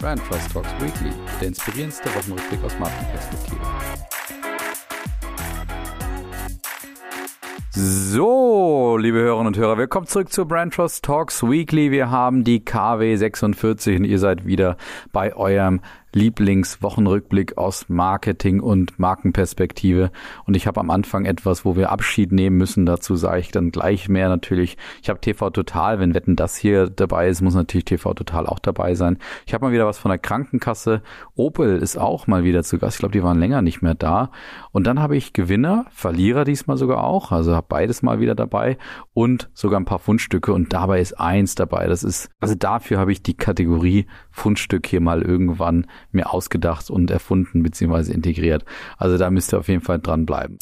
Brand Trust Talks Weekly, der inspirierendste Wochenrückblick aus Markenperspektive. So, liebe Hörerinnen und Hörer, willkommen zurück zu Brand Trust Talks Weekly. Wir haben die KW 46 und ihr seid wieder bei eurem Lieblingswochenrückblick aus Marketing und Markenperspektive. Und ich habe am Anfang etwas, wo wir Abschied nehmen müssen. Dazu sage ich dann gleich mehr natürlich. Ich habe TV Total. Wenn Wetten das hier dabei ist, muss natürlich TV Total auch dabei sein. Ich habe mal wieder was von der Krankenkasse. Opel ist auch mal wieder zu Gast. Ich glaube, die waren länger nicht mehr da. Und dann habe ich Gewinner, Verlierer diesmal sogar auch. Also habe beides mal wieder dabei und sogar ein paar Fundstücke. Und dabei ist eins dabei. Das ist, also dafür habe ich die Kategorie Fundstück hier mal irgendwann mir ausgedacht und erfunden bzw. integriert. Also da müsst ihr auf jeden Fall dranbleiben.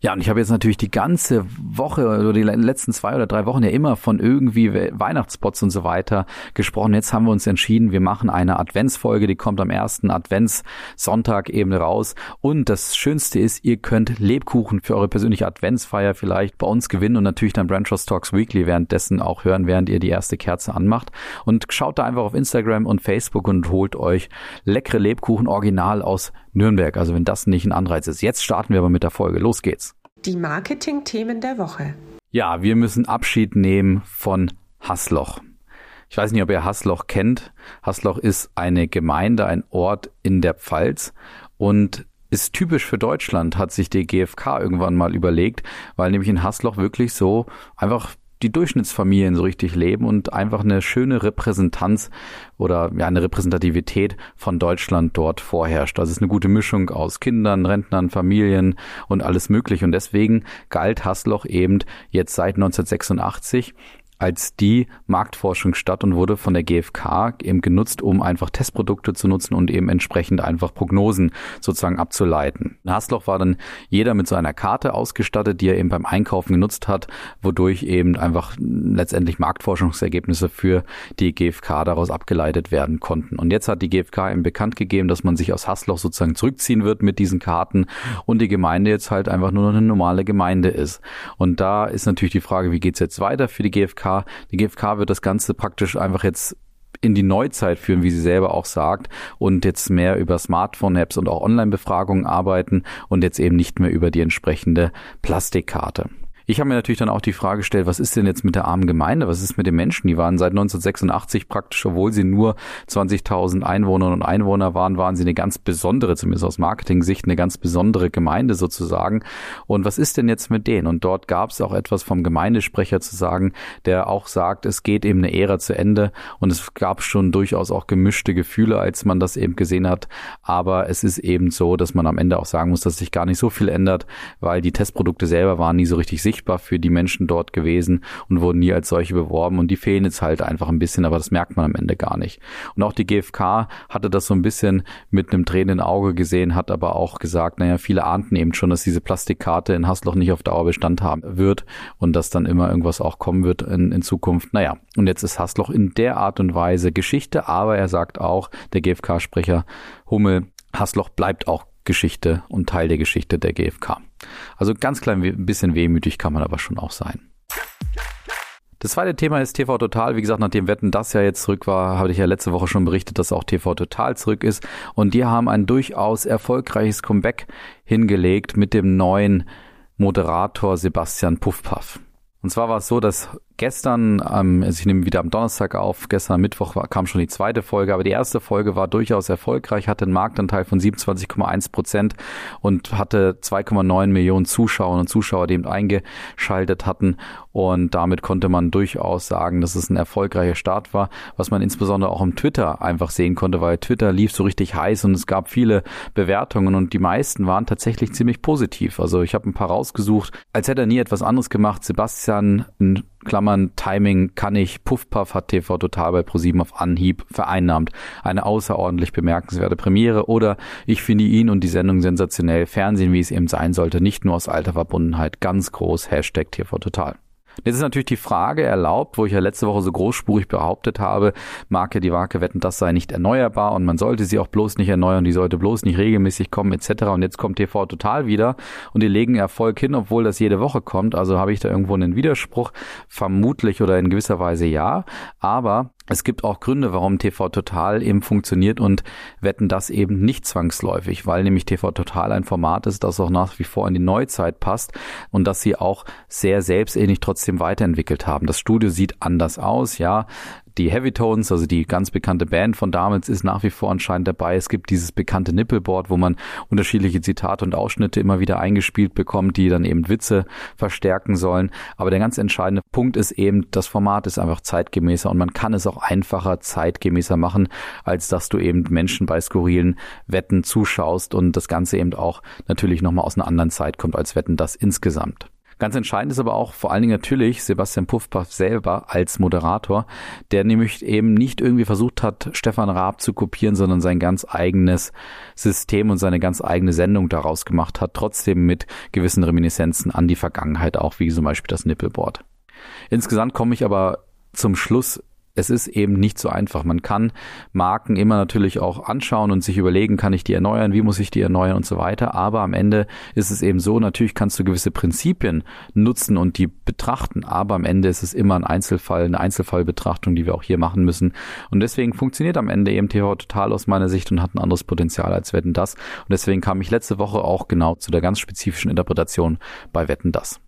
Ja, und ich habe jetzt natürlich die ganze Woche oder die letzten zwei oder drei Wochen ja immer von irgendwie Weihnachtsspots und so weiter gesprochen. Jetzt haben wir uns entschieden, wir machen eine Adventsfolge, die kommt am ersten Adventssonntag eben raus. Und das Schönste ist, ihr könnt Lebkuchen für eure persönliche Adventsfeier vielleicht bei uns gewinnen und natürlich dann Brand Trust Talks Weekly währenddessen auch hören, während ihr die erste Kerze anmacht. Und schaut da einfach auf Instagram und Facebook und holt euch leckere Lebkuchen original aus Nürnberg. Also wenn das nicht ein Anreiz ist. Jetzt starten wir aber mit der Folge. Los geht's. Die Marketing-Themen der Woche. Ja, wir müssen Abschied nehmen von Hassloch. Ich weiß nicht, ob ihr Hassloch kennt. Hassloch ist eine Gemeinde, ein Ort in der Pfalz und ist typisch für Deutschland, hat sich die GfK irgendwann mal überlegt, weil nämlich in Hassloch wirklich so einfach die Durchschnittsfamilien so richtig leben und einfach eine schöne Repräsentanz oder ja eine Repräsentativität von Deutschland dort vorherrscht. Das ist eine gute Mischung aus Kindern, Rentnern, Familien und alles mögliche. Und deswegen galt Hasloch eben jetzt seit 1986 als die Marktforschung statt und wurde von der GfK eben genutzt, um einfach Testprodukte zu nutzen und eben entsprechend einfach Prognosen sozusagen abzuleiten. In Hasloch war dann jeder mit so einer Karte ausgestattet, die er eben beim Einkaufen genutzt hat, wodurch eben einfach letztendlich Marktforschungsergebnisse für die GfK daraus abgeleitet werden konnten. Und jetzt hat die GfK eben bekannt gegeben, dass man sich aus Hasloch sozusagen zurückziehen wird mit diesen Karten und die Gemeinde jetzt halt einfach nur noch eine normale Gemeinde ist. Und da ist natürlich die Frage, wie geht's jetzt weiter für die GfK? Die GfK wird das Ganze praktisch einfach jetzt in die Neuzeit führen, wie sie selber auch sagt, und jetzt mehr über Smartphone-Apps und auch Online-Befragungen arbeiten und jetzt eben nicht mehr über die entsprechende Plastikkarte. Ich habe mir natürlich dann auch die Frage gestellt, was ist denn jetzt mit der armen Gemeinde? Was ist mit den Menschen? Die waren seit 1986 praktisch, obwohl sie nur 20.000 Einwohnerinnen und Einwohner waren, waren sie eine ganz besondere, zumindest aus Marketing-Sicht, eine ganz besondere Gemeinde sozusagen. Und was ist denn jetzt mit denen? Und dort gab es auch etwas vom Gemeindesprecher zu sagen, der auch sagt, es geht eben eine Ära zu Ende und es gab schon durchaus auch gemischte Gefühle, als man das eben gesehen hat. Aber es ist eben so, dass man am Ende auch sagen muss, dass sich gar nicht so viel ändert, weil die Testprodukte selber waren nie so richtig sicher sichtbar für die Menschen dort gewesen und wurden nie als solche beworben und die fehlen jetzt halt einfach ein bisschen, aber das merkt man am Ende gar nicht. Und auch die GfK hatte das so ein bisschen mit einem tränenden Auge gesehen, hat aber auch gesagt, naja, viele ahnten eben schon, dass diese Plastikkarte in Hassloch nicht auf Dauer Bestand haben wird und dass dann immer irgendwas auch kommen wird in, in Zukunft. Naja, und jetzt ist Hassloch in der Art und Weise Geschichte, aber er sagt auch, der GfK-Sprecher Hummel, Hassloch bleibt auch Geschichte und Teil der Geschichte der GfK. Also ganz klein ein bisschen wehmütig kann man aber schon auch sein. Das zweite Thema ist TV Total. Wie gesagt, nachdem Wetten das ja jetzt zurück war, habe ich ja letzte Woche schon berichtet, dass auch TV Total zurück ist. Und die haben ein durchaus erfolgreiches Comeback hingelegt mit dem neuen Moderator Sebastian Puffpaff. Und zwar war es so, dass gestern, ähm, also ich nehme wieder am Donnerstag auf, gestern Mittwoch war, kam schon die zweite Folge, aber die erste Folge war durchaus erfolgreich, hatte einen Marktanteil von 27,1 Prozent und hatte 2,9 Millionen Zuschauer und Zuschauer, die eben eingeschaltet hatten und damit konnte man durchaus sagen, dass es ein erfolgreicher Start war, was man insbesondere auch im Twitter einfach sehen konnte, weil Twitter lief so richtig heiß und es gab viele Bewertungen und die meisten waren tatsächlich ziemlich positiv. Also ich habe ein paar rausgesucht, als hätte er nie etwas anderes gemacht. Sebastian, ein Klammern Timing kann ich. Puffpuff hat TV Total bei ProSieben auf Anhieb vereinnahmt. Eine außerordentlich bemerkenswerte Premiere oder ich finde ihn und die Sendung sensationell. Fernsehen, wie es eben sein sollte, nicht nur aus alter Verbundenheit. Ganz groß. Hashtag TV Total. Jetzt ist natürlich die Frage erlaubt, wo ich ja letzte Woche so großspurig behauptet habe, Marke die Marke wetten, das sei nicht erneuerbar und man sollte sie auch bloß nicht erneuern, die sollte bloß nicht regelmäßig kommen etc. Und jetzt kommt TV total wieder und die legen Erfolg hin, obwohl das jede Woche kommt. Also habe ich da irgendwo einen Widerspruch, vermutlich oder in gewisser Weise ja. Aber Es gibt auch Gründe, warum TV Total eben funktioniert und wetten das eben nicht zwangsläufig, weil nämlich TV Total ein Format ist, das auch nach wie vor in die Neuzeit passt und dass sie auch sehr selbstähnlich trotzdem weiterentwickelt haben. Das Studio sieht anders aus, ja. Die Heavy Tones, also die ganz bekannte Band von damals, ist nach wie vor anscheinend dabei. Es gibt dieses bekannte Nippelboard, wo man unterschiedliche Zitate und Ausschnitte immer wieder eingespielt bekommt, die dann eben Witze verstärken sollen. Aber der ganz entscheidende Punkt ist eben, das Format ist einfach zeitgemäßer und man kann es auch einfacher zeitgemäßer machen, als dass du eben Menschen bei skurrilen Wetten zuschaust und das Ganze eben auch natürlich nochmal aus einer anderen Zeit kommt als Wetten das insgesamt. Ganz entscheidend ist aber auch vor allen Dingen natürlich Sebastian Puffpaff selber als Moderator, der nämlich eben nicht irgendwie versucht hat, Stefan Raab zu kopieren, sondern sein ganz eigenes System und seine ganz eigene Sendung daraus gemacht hat, trotzdem mit gewissen Reminiszenzen an die Vergangenheit, auch wie zum Beispiel das Nippelboard. Insgesamt komme ich aber zum Schluss es ist eben nicht so einfach. Man kann Marken immer natürlich auch anschauen und sich überlegen, kann ich die erneuern, wie muss ich die erneuern und so weiter. Aber am Ende ist es eben so, natürlich kannst du gewisse Prinzipien nutzen und die betrachten. Aber am Ende ist es immer ein Einzelfall, eine Einzelfallbetrachtung, die wir auch hier machen müssen. Und deswegen funktioniert am Ende eben TV total aus meiner Sicht und hat ein anderes Potenzial als Wetten das. Und deswegen kam ich letzte Woche auch genau zu der ganz spezifischen Interpretation bei Wetten das.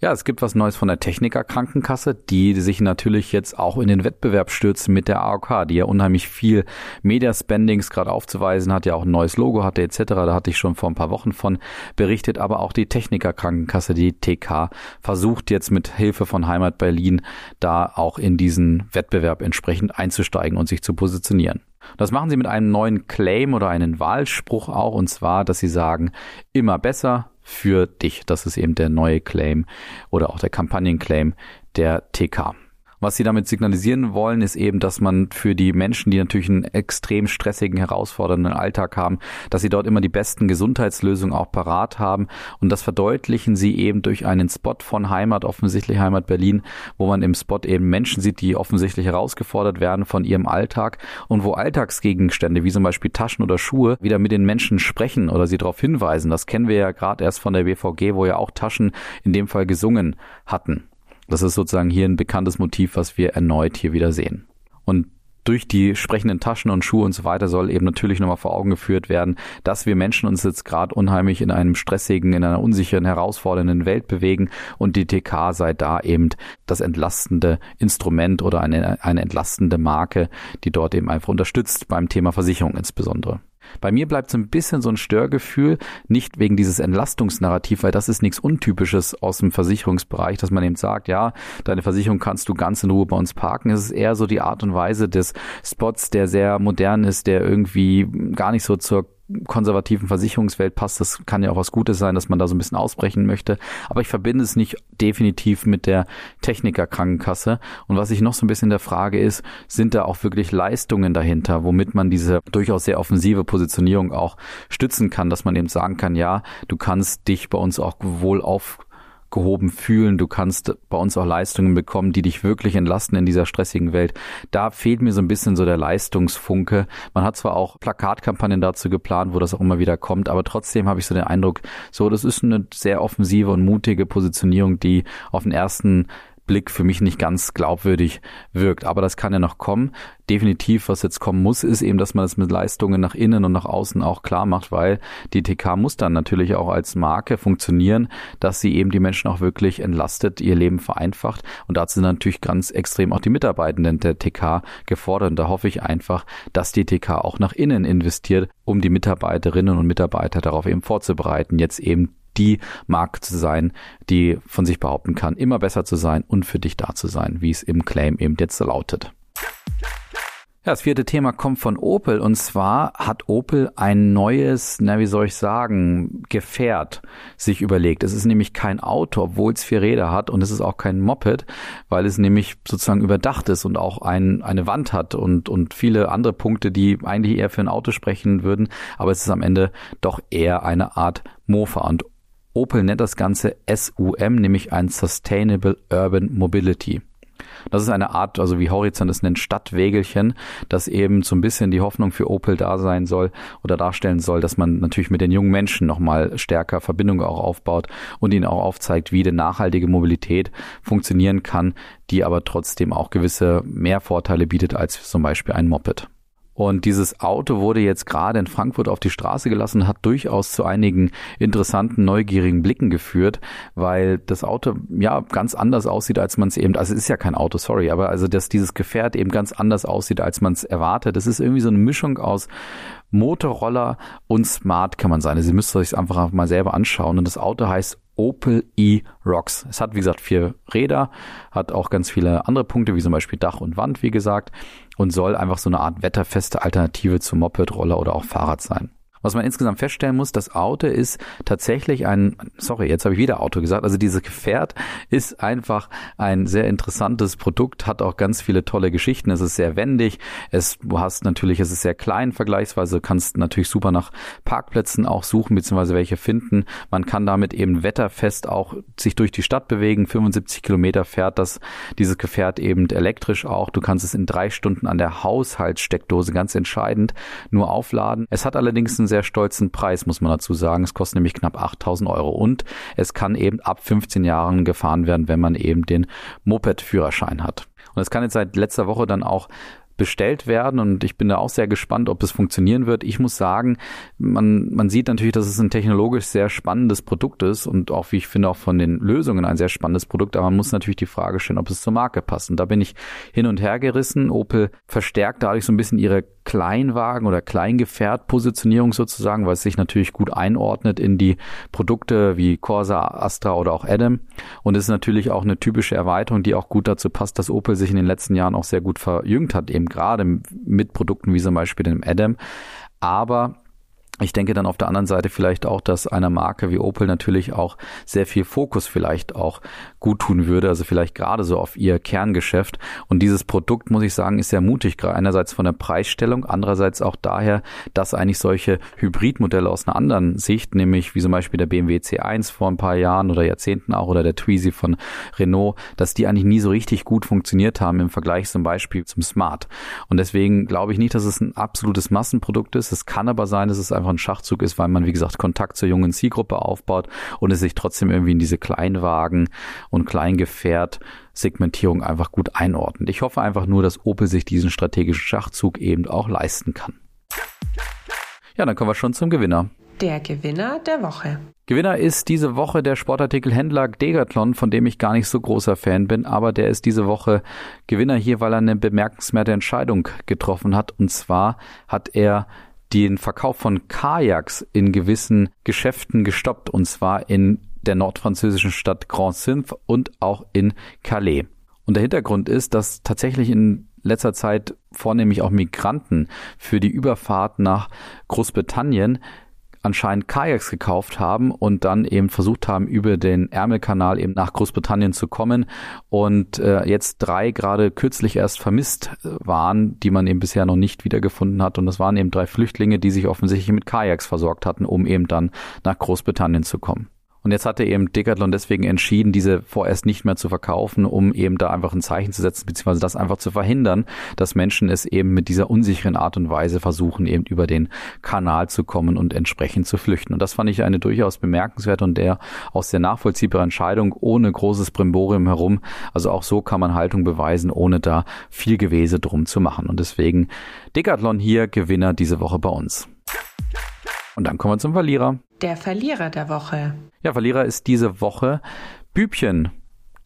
Ja, es gibt was Neues von der Techniker Krankenkasse, die sich natürlich jetzt auch in den Wettbewerb stürzen mit der AOK, die ja unheimlich viel Media Spendings gerade aufzuweisen hat, ja auch ein neues Logo hatte etc. Da hatte ich schon vor ein paar Wochen von berichtet, aber auch die Techniker Krankenkasse, die TK, versucht jetzt mit Hilfe von Heimat Berlin da auch in diesen Wettbewerb entsprechend einzusteigen und sich zu positionieren. Das machen sie mit einem neuen Claim oder einen Wahlspruch auch, und zwar, dass sie sagen, immer besser, für dich. Das ist eben der neue Claim oder auch der Kampagnenclaim der TK. Was sie damit signalisieren wollen, ist eben, dass man für die Menschen, die natürlich einen extrem stressigen, herausfordernden Alltag haben, dass sie dort immer die besten Gesundheitslösungen auch parat haben. Und das verdeutlichen sie eben durch einen Spot von Heimat, offensichtlich Heimat Berlin, wo man im Spot eben Menschen sieht, die offensichtlich herausgefordert werden von ihrem Alltag und wo Alltagsgegenstände wie zum Beispiel Taschen oder Schuhe wieder mit den Menschen sprechen oder sie darauf hinweisen. Das kennen wir ja gerade erst von der BVG, wo ja auch Taschen in dem Fall gesungen hatten. Das ist sozusagen hier ein bekanntes Motiv, was wir erneut hier wieder sehen. Und durch die sprechenden Taschen und Schuhe und so weiter soll eben natürlich nochmal vor Augen geführt werden, dass wir Menschen uns jetzt gerade unheimlich in einem stressigen, in einer unsicheren, herausfordernden Welt bewegen und die TK sei da eben das entlastende Instrument oder eine, eine entlastende Marke, die dort eben einfach unterstützt beim Thema Versicherung insbesondere. Bei mir bleibt so ein bisschen so ein Störgefühl, nicht wegen dieses Entlastungsnarrativ, weil das ist nichts Untypisches aus dem Versicherungsbereich, dass man eben sagt, ja, deine Versicherung kannst du ganz in Ruhe bei uns parken. Es ist eher so die Art und Weise des Spots, der sehr modern ist, der irgendwie gar nicht so zur konservativen Versicherungswelt passt. Das kann ja auch was Gutes sein, dass man da so ein bisschen ausbrechen möchte. Aber ich verbinde es nicht definitiv mit der Technikerkrankenkasse. Und was ich noch so ein bisschen der Frage ist, sind da auch wirklich Leistungen dahinter, womit man diese durchaus sehr offensive Positionierung auch stützen kann, dass man eben sagen kann, ja, du kannst dich bei uns auch wohl auf gehoben fühlen. Du kannst bei uns auch Leistungen bekommen, die dich wirklich entlasten in dieser stressigen Welt. Da fehlt mir so ein bisschen so der Leistungsfunke. Man hat zwar auch Plakatkampagnen dazu geplant, wo das auch immer wieder kommt, aber trotzdem habe ich so den Eindruck, so, das ist eine sehr offensive und mutige Positionierung, die auf den ersten Blick für mich nicht ganz glaubwürdig wirkt. Aber das kann ja noch kommen. Definitiv, was jetzt kommen muss, ist eben, dass man das mit Leistungen nach innen und nach außen auch klar macht, weil die TK muss dann natürlich auch als Marke funktionieren, dass sie eben die Menschen auch wirklich entlastet, ihr Leben vereinfacht. Und dazu sind natürlich ganz extrem auch die Mitarbeitenden der TK gefordert. Und da hoffe ich einfach, dass die TK auch nach innen investiert, um die Mitarbeiterinnen und Mitarbeiter darauf eben vorzubereiten, jetzt eben die Marke zu sein, die von sich behaupten kann, immer besser zu sein und für dich da zu sein, wie es im Claim eben jetzt lautet. Ja, das vierte Thema kommt von Opel und zwar hat Opel ein neues, na wie soll ich sagen, Gefährt sich überlegt. Es ist nämlich kein Auto, obwohl es vier Räder hat und es ist auch kein Moped, weil es nämlich sozusagen überdacht ist und auch ein, eine Wand hat und, und viele andere Punkte, die eigentlich eher für ein Auto sprechen würden, aber es ist am Ende doch eher eine Art Mofa und Opel nennt das Ganze SUM, nämlich ein Sustainable Urban Mobility. Das ist eine Art, also wie Horizont es nennt, Stadtwägelchen, das eben so ein bisschen die Hoffnung für Opel da sein soll oder darstellen soll, dass man natürlich mit den jungen Menschen nochmal stärker Verbindungen auch aufbaut und ihnen auch aufzeigt, wie denn nachhaltige Mobilität funktionieren kann, die aber trotzdem auch gewisse Mehrvorteile bietet als zum Beispiel ein Moped. Und dieses Auto wurde jetzt gerade in Frankfurt auf die Straße gelassen, hat durchaus zu einigen interessanten, neugierigen Blicken geführt, weil das Auto ja ganz anders aussieht, als man es eben, also es ist ja kein Auto, sorry, aber also dass dieses Gefährt eben ganz anders aussieht, als man es erwartet. Das ist irgendwie so eine Mischung aus Motorroller und Smart, kann man sagen. Also Sie müsst euch einfach mal selber anschauen. Und das Auto heißt Opel e-Rocks. Es hat, wie gesagt, vier Räder, hat auch ganz viele andere Punkte, wie zum Beispiel Dach und Wand, wie gesagt, und soll einfach so eine Art wetterfeste Alternative zum Moped, Roller oder auch Fahrrad sein. Was man insgesamt feststellen muss, das Auto ist tatsächlich ein, sorry, jetzt habe ich wieder Auto gesagt, also dieses Gefährt ist einfach ein sehr interessantes Produkt, hat auch ganz viele tolle Geschichten, es ist sehr wendig, es, du hast natürlich, es ist sehr klein vergleichsweise, kannst natürlich super nach Parkplätzen auch suchen, beziehungsweise welche finden. Man kann damit eben wetterfest auch sich durch die Stadt bewegen, 75 Kilometer fährt das, dieses Gefährt eben elektrisch auch, du kannst es in drei Stunden an der Haushaltssteckdose ganz entscheidend nur aufladen. Es hat allerdings einen sehr stolzen Preis, muss man dazu sagen. Es kostet nämlich knapp 8000 Euro und es kann eben ab 15 Jahren gefahren werden, wenn man eben den Moped-Führerschein hat. Und es kann jetzt seit letzter Woche dann auch bestellt werden und ich bin da auch sehr gespannt, ob es funktionieren wird. Ich muss sagen, man, man sieht natürlich, dass es ein technologisch sehr spannendes Produkt ist und auch, wie ich finde, auch von den Lösungen ein sehr spannendes Produkt, aber man muss natürlich die Frage stellen, ob es zur Marke passt. Und da bin ich hin und her gerissen. Opel verstärkt dadurch so ein bisschen ihre Kleinwagen oder Kleingefährt-Positionierung sozusagen, weil es sich natürlich gut einordnet in die Produkte wie Corsa, Astra oder auch Adam. Und es ist natürlich auch eine typische Erweiterung, die auch gut dazu passt, dass Opel sich in den letzten Jahren auch sehr gut verjüngt hat, eben gerade mit Produkten wie zum Beispiel dem Adam. Aber ich denke dann auf der anderen Seite vielleicht auch, dass einer Marke wie Opel natürlich auch sehr viel Fokus vielleicht auch gut tun würde, also vielleicht gerade so auf ihr Kerngeschäft. Und dieses Produkt, muss ich sagen, ist sehr mutig, gerade einerseits von der Preisstellung, andererseits auch daher, dass eigentlich solche Hybridmodelle aus einer anderen Sicht, nämlich wie zum Beispiel der BMW C1 vor ein paar Jahren oder Jahrzehnten auch oder der Twizy von Renault, dass die eigentlich nie so richtig gut funktioniert haben im Vergleich zum Beispiel zum Smart. Und deswegen glaube ich nicht, dass es ein absolutes Massenprodukt ist. Es kann aber sein, dass es einfach einfach ein Schachzug ist, weil man, wie gesagt, Kontakt zur jungen Zielgruppe aufbaut und es sich trotzdem irgendwie in diese Kleinwagen und Kleingefährt Segmentierung einfach gut einordnet. Ich hoffe einfach nur, dass Opel sich diesen strategischen Schachzug eben auch leisten kann. Ja, dann kommen wir schon zum Gewinner. Der Gewinner der Woche. Gewinner ist diese Woche der Sportartikelhändler Decathlon, von dem ich gar nicht so großer Fan bin, aber der ist diese Woche Gewinner hier, weil er eine bemerkenswerte Entscheidung getroffen hat. Und zwar hat er den Verkauf von Kajaks in gewissen Geschäften gestoppt, und zwar in der nordfranzösischen Stadt Grand Synth und auch in Calais. Und der Hintergrund ist, dass tatsächlich in letzter Zeit vornehmlich auch Migranten für die Überfahrt nach Großbritannien anscheinend Kajaks gekauft haben und dann eben versucht haben, über den Ärmelkanal eben nach Großbritannien zu kommen und äh, jetzt drei gerade kürzlich erst vermisst äh, waren, die man eben bisher noch nicht wiedergefunden hat. Und das waren eben drei Flüchtlinge, die sich offensichtlich mit Kajaks versorgt hatten, um eben dann nach Großbritannien zu kommen. Und jetzt hatte eben Decathlon deswegen entschieden, diese vorerst nicht mehr zu verkaufen, um eben da einfach ein Zeichen zu setzen, beziehungsweise das einfach zu verhindern, dass Menschen es eben mit dieser unsicheren Art und Weise versuchen, eben über den Kanal zu kommen und entsprechend zu flüchten. Und das fand ich eine durchaus bemerkenswerte und der aus der nachvollziehbare Entscheidung ohne großes Brimborium herum. Also auch so kann man Haltung beweisen, ohne da viel Gewese drum zu machen. Und deswegen Decathlon hier Gewinner diese Woche bei uns. Und dann kommen wir zum Verlierer. Der Verlierer der Woche. Ja, Verlierer ist diese Woche Bübchen.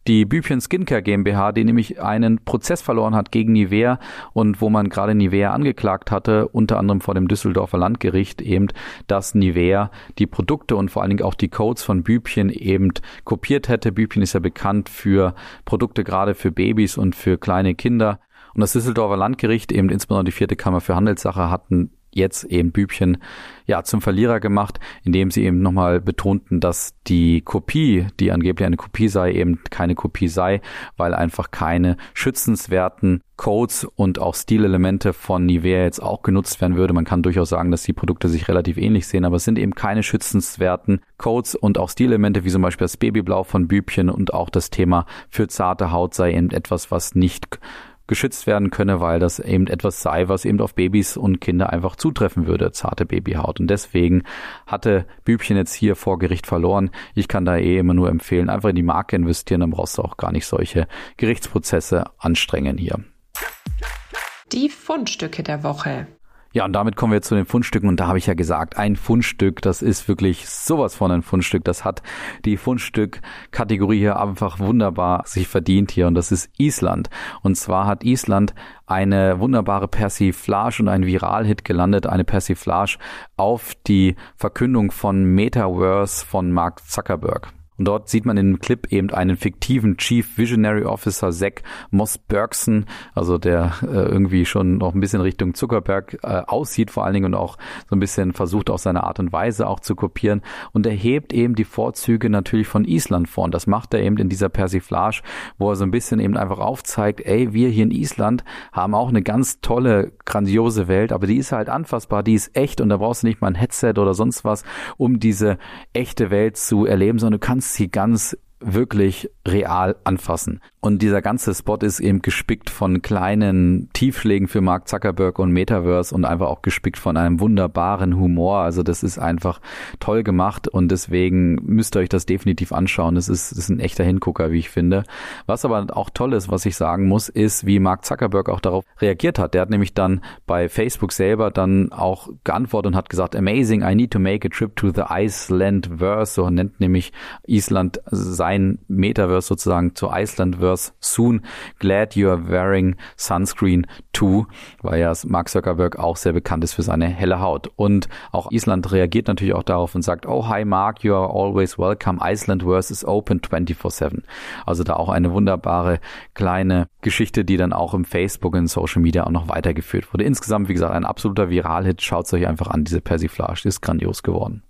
Die Bübchen Skincare GmbH, die nämlich einen Prozess verloren hat gegen Nivea und wo man gerade Nivea angeklagt hatte, unter anderem vor dem Düsseldorfer Landgericht eben, dass Nivea die Produkte und vor allen Dingen auch die Codes von Bübchen eben kopiert hätte. Bübchen ist ja bekannt für Produkte gerade für Babys und für kleine Kinder. Und das Düsseldorfer Landgericht, eben insbesondere die vierte Kammer für Handelssache, hatten jetzt eben Bübchen ja zum Verlierer gemacht, indem sie eben nochmal betonten, dass die Kopie, die angeblich eine Kopie sei, eben keine Kopie sei, weil einfach keine schützenswerten Codes und auch Stilelemente von Nivea jetzt auch genutzt werden würde. Man kann durchaus sagen, dass die Produkte sich relativ ähnlich sehen, aber es sind eben keine schützenswerten Codes und auch Stilelemente wie zum Beispiel das Babyblau von Bübchen und auch das Thema für zarte Haut sei eben etwas, was nicht geschützt werden könne, weil das eben etwas sei, was eben auf Babys und Kinder einfach zutreffen würde, zarte Babyhaut. Und deswegen hatte Bübchen jetzt hier vor Gericht verloren. Ich kann da eh immer nur empfehlen, einfach in die Marke investieren, dann brauchst du auch gar nicht solche Gerichtsprozesse anstrengen hier. Die Fundstücke der Woche. Ja, und damit kommen wir zu den Fundstücken. Und da habe ich ja gesagt, ein Fundstück, das ist wirklich sowas von ein Fundstück. Das hat die Fundstück-Kategorie hier einfach wunderbar sich verdient hier. Und das ist Island. Und zwar hat Island eine wunderbare Persiflage und ein Viralhit gelandet, eine Persiflage auf die Verkündung von Metaverse von Mark Zuckerberg. Und dort sieht man in dem Clip eben einen fiktiven Chief Visionary Officer, Zach Moss Bergson, also der äh, irgendwie schon noch ein bisschen Richtung Zuckerberg äh, aussieht vor allen Dingen und auch so ein bisschen versucht auch seine Art und Weise auch zu kopieren. Und er hebt eben die Vorzüge natürlich von Island vor. Und das macht er eben in dieser Persiflage, wo er so ein bisschen eben einfach aufzeigt, ey, wir hier in Island haben auch eine ganz tolle, grandiose Welt, aber die ist halt anfassbar, die ist echt und da brauchst du nicht mal ein Headset oder sonst was, um diese echte Welt zu erleben, sondern du kannst sie ganz wirklich real anfassen. Und dieser ganze Spot ist eben gespickt von kleinen Tiefschlägen für Mark Zuckerberg und Metaverse und einfach auch gespickt von einem wunderbaren Humor. Also das ist einfach toll gemacht und deswegen müsst ihr euch das definitiv anschauen. Das ist, das ist ein echter Hingucker, wie ich finde. Was aber auch toll ist, was ich sagen muss, ist, wie Mark Zuckerberg auch darauf reagiert hat. Der hat nämlich dann bei Facebook selber dann auch geantwortet und hat gesagt, amazing, I need to make a trip to the Iceland-verse. So nennt nämlich Island sein Metaverse sozusagen zu Iceland-verse soon. Glad you are wearing sunscreen too, weil ja Mark Zuckerberg auch sehr bekannt ist für seine helle Haut. Und auch Island reagiert natürlich auch darauf und sagt, oh hi Mark, you are always welcome. Iceland Verse is open 24-7. Also da auch eine wunderbare kleine Geschichte, die dann auch im Facebook und Social Media auch noch weitergeführt wurde. Insgesamt, wie gesagt, ein absoluter Viralhit. Schaut es euch einfach an, diese Persiflage, die ist grandios geworden.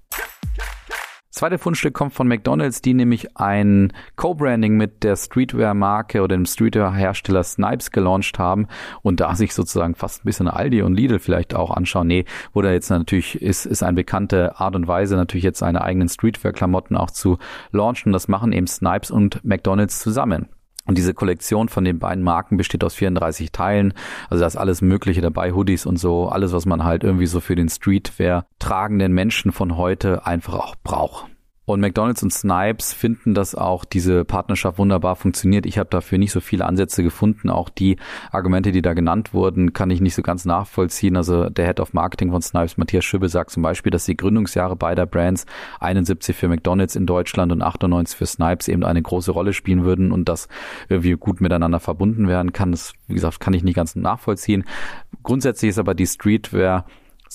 Zweite Fundstück kommt von McDonald's, die nämlich ein Co-Branding mit der Streetwear-Marke oder dem Streetwear-Hersteller Snipes gelauncht haben und da sich sozusagen fast ein bisschen Aldi und Lidl vielleicht auch anschauen. Nee, da jetzt natürlich ist, ist eine bekannte Art und Weise, natürlich jetzt seine eigenen Streetwear-Klamotten auch zu launchen. Das machen eben Snipes und McDonald's zusammen. Und diese Kollektion von den beiden Marken besteht aus 34 Teilen. Also da ist alles Mögliche dabei, Hoodies und so, alles, was man halt irgendwie so für den Streetwear tragenden Menschen von heute einfach auch braucht. Und McDonald's und Snipes finden, dass auch diese Partnerschaft wunderbar funktioniert. Ich habe dafür nicht so viele Ansätze gefunden. Auch die Argumente, die da genannt wurden, kann ich nicht so ganz nachvollziehen. Also der Head of Marketing von Snipes, Matthias Schübbe, sagt zum Beispiel, dass die Gründungsjahre beider Brands 71 für McDonald's in Deutschland und 98 für Snipes eben eine große Rolle spielen würden und das irgendwie gut miteinander verbunden werden kann. Das, wie gesagt, kann ich nicht ganz nachvollziehen. Grundsätzlich ist aber die Streetwear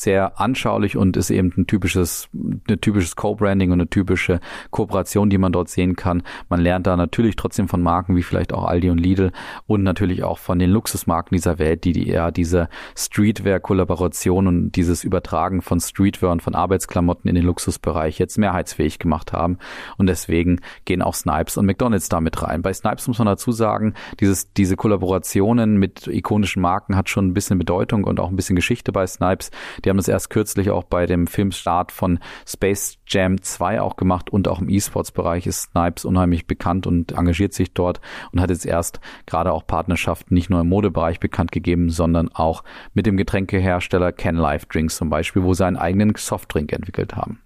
sehr anschaulich und ist eben ein typisches, ein typisches Co-Branding und eine typische Kooperation, die man dort sehen kann. Man lernt da natürlich trotzdem von Marken wie vielleicht auch Aldi und Lidl und natürlich auch von den Luxusmarken dieser Welt, die, die eher diese Streetwear-Kollaboration und dieses Übertragen von Streetwear und von Arbeitsklamotten in den Luxusbereich jetzt mehrheitsfähig gemacht haben. Und deswegen gehen auch Snipes und McDonalds damit rein. Bei Snipes muss man dazu sagen, dieses, diese Kollaborationen mit ikonischen Marken hat schon ein bisschen Bedeutung und auch ein bisschen Geschichte bei Snipes. Die die haben das erst kürzlich auch bei dem Filmstart von Space Jam 2 auch gemacht und auch im E-Sports-Bereich ist Snipes unheimlich bekannt und engagiert sich dort und hat jetzt erst gerade auch Partnerschaften nicht nur im Modebereich bekannt gegeben, sondern auch mit dem Getränkehersteller Can Life Drinks zum Beispiel, wo sie einen eigenen Softdrink entwickelt haben.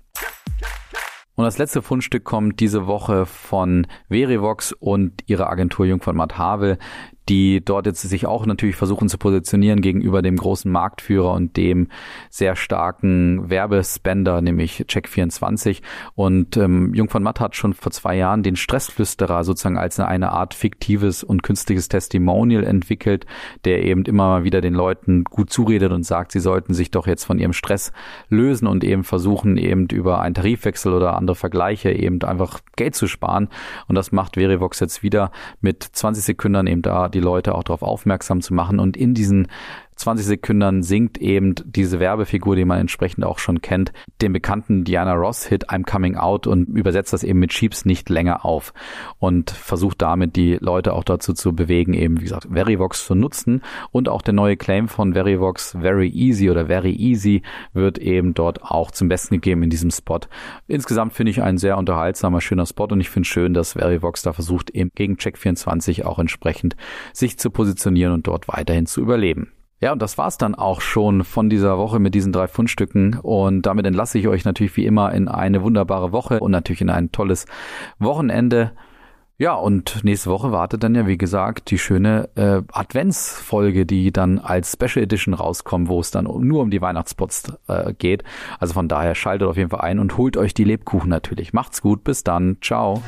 Und das letzte Fundstück kommt diese Woche von Verivox und ihrer Agentur Jungfern Matt Havel, die dort jetzt sich auch natürlich versuchen zu positionieren gegenüber dem großen Marktführer und dem sehr starken Werbespender, nämlich Check24. Und ähm, Jung von Matt hat schon vor zwei Jahren den Stressflüsterer sozusagen als eine Art fiktives und künstliches Testimonial entwickelt, der eben immer wieder den Leuten gut zuredet und sagt, sie sollten sich doch jetzt von ihrem Stress lösen und eben versuchen, eben über einen Tarifwechsel oder andere Vergleiche eben einfach Geld zu sparen. Und das macht Verivox jetzt wieder mit 20 Sekunden eben da die Leute auch darauf aufmerksam zu machen und in diesen 20 Sekunden singt eben diese Werbefigur, die man entsprechend auch schon kennt, den bekannten Diana Ross Hit I'm Coming Out und übersetzt das eben mit Schiebs nicht länger auf und versucht damit die Leute auch dazu zu bewegen, eben wie gesagt Verivox zu nutzen und auch der neue Claim von Verivox Very Easy oder Very Easy wird eben dort auch zum Besten gegeben in diesem Spot. Insgesamt finde ich ein sehr unterhaltsamer, schöner Spot und ich finde schön, dass Verivox da versucht eben gegen Check24 auch entsprechend sich zu positionieren und dort weiterhin zu überleben. Ja, und das war's dann auch schon von dieser Woche mit diesen drei Fundstücken. Und damit entlasse ich euch natürlich wie immer in eine wunderbare Woche und natürlich in ein tolles Wochenende. Ja, und nächste Woche wartet dann ja, wie gesagt, die schöne äh, Adventsfolge, die dann als Special Edition rauskommt, wo es dann nur um die Weihnachtspots äh, geht. Also von daher schaltet auf jeden Fall ein und holt euch die Lebkuchen natürlich. Macht's gut, bis dann, ciao.